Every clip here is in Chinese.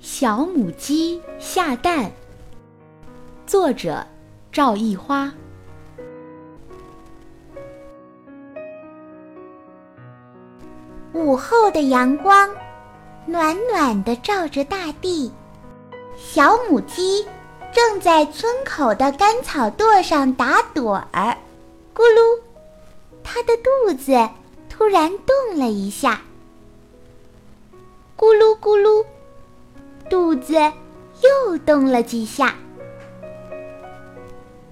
小母鸡下蛋。作者：赵一花。午后的阳光暖暖的照着大地，小母鸡正在村口的干草垛上打盹儿。咕噜，它的肚子突然动了一下。咕噜咕噜。肚子又动了几下，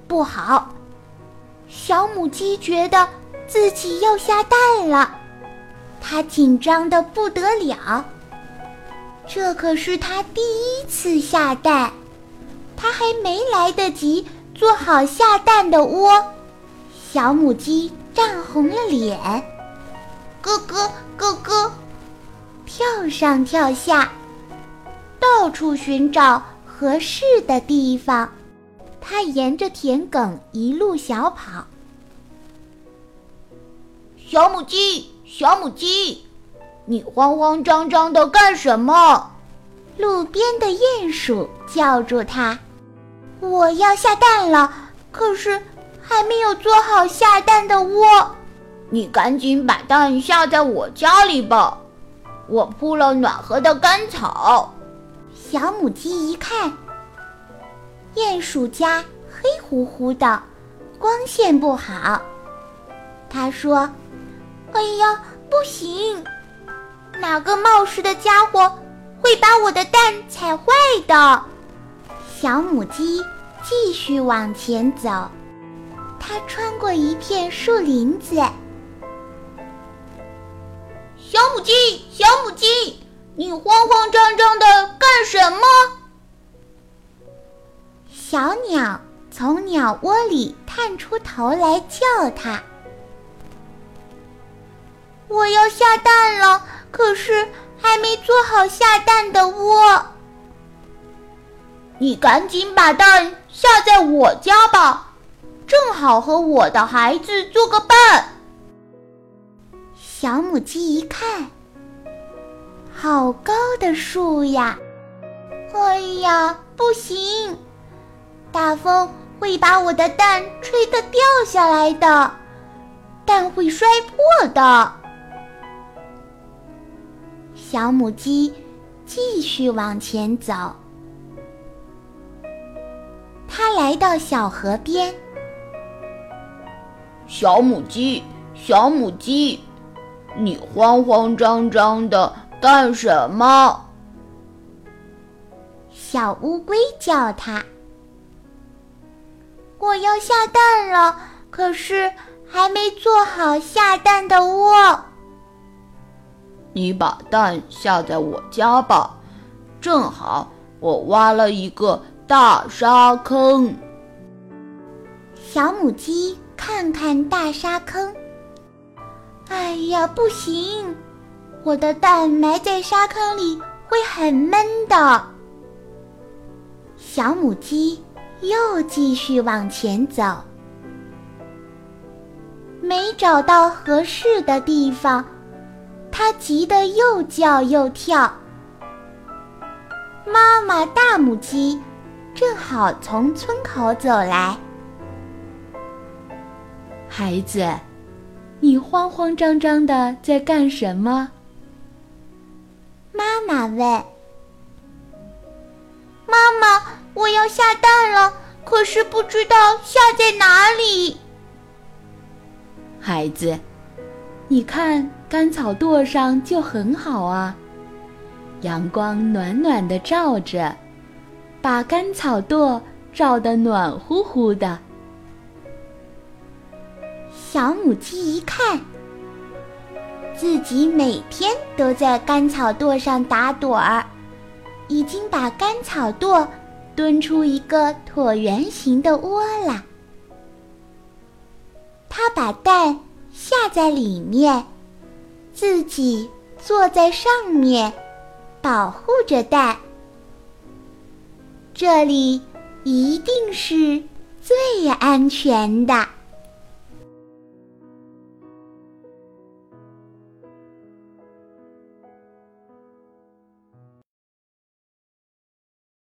不好！小母鸡觉得自己要下蛋了，它紧张的不得了。这可是它第一次下蛋，它还没来得及做好下蛋的窝，小母鸡涨红了脸，咯咯咯咯，跳上跳下。到处寻找合适的地方，它沿着田埂一路小跑。小母鸡，小母鸡，你慌慌张张的干什么？路边的鼹鼠叫住它：“我要下蛋了，可是还没有做好下蛋的窝。你赶紧把蛋下在我家里吧，我铺了暖和的干草。”小母鸡一看，鼹鼠家黑乎乎的，光线不好。他说：“哎呀，不行！哪个冒失的家伙会把我的蛋踩坏的？”小母鸡继续往前走，它穿过一片树林子。小母鸡，小母鸡。你慌慌张张的干什鸟窝里探出头来叫它：“我要下蛋了，可是还没做好下蛋的窝。”你赶紧把蛋下在我家吧，正好和我的孩子做个伴。小母鸡一看。好高的树呀！哎呀，不行！大风会把我的蛋吹得掉下来的，蛋会摔破的。小母鸡继续往前走，它来到小河边。小母鸡，小母鸡，你慌慌张张的。干什么？小乌龟叫它：“我要下蛋了，可是还没做好下蛋的窝。”你把蛋下在我家吧，正好我挖了一个大沙坑。小母鸡看看大沙坑，哎呀，不行！我的蛋埋在沙坑里会很闷的。小母鸡又继续往前走，没找到合适的地方，他急得又叫又跳。妈妈大母鸡正好从村口走来，孩子，你慌慌张张的在干什么？妈妈问：“妈妈，我要下蛋了，可是不知道下在哪里。”孩子，你看干草垛上就很好啊，阳光暖暖的照着，把干草垛照得暖乎乎的。小母鸡一看。自己每天都在干草垛上打盹儿，已经把干草垛蹲出一个椭圆形的窝了。它把蛋下在里面，自己坐在上面，保护着蛋。这里一定是最安全的。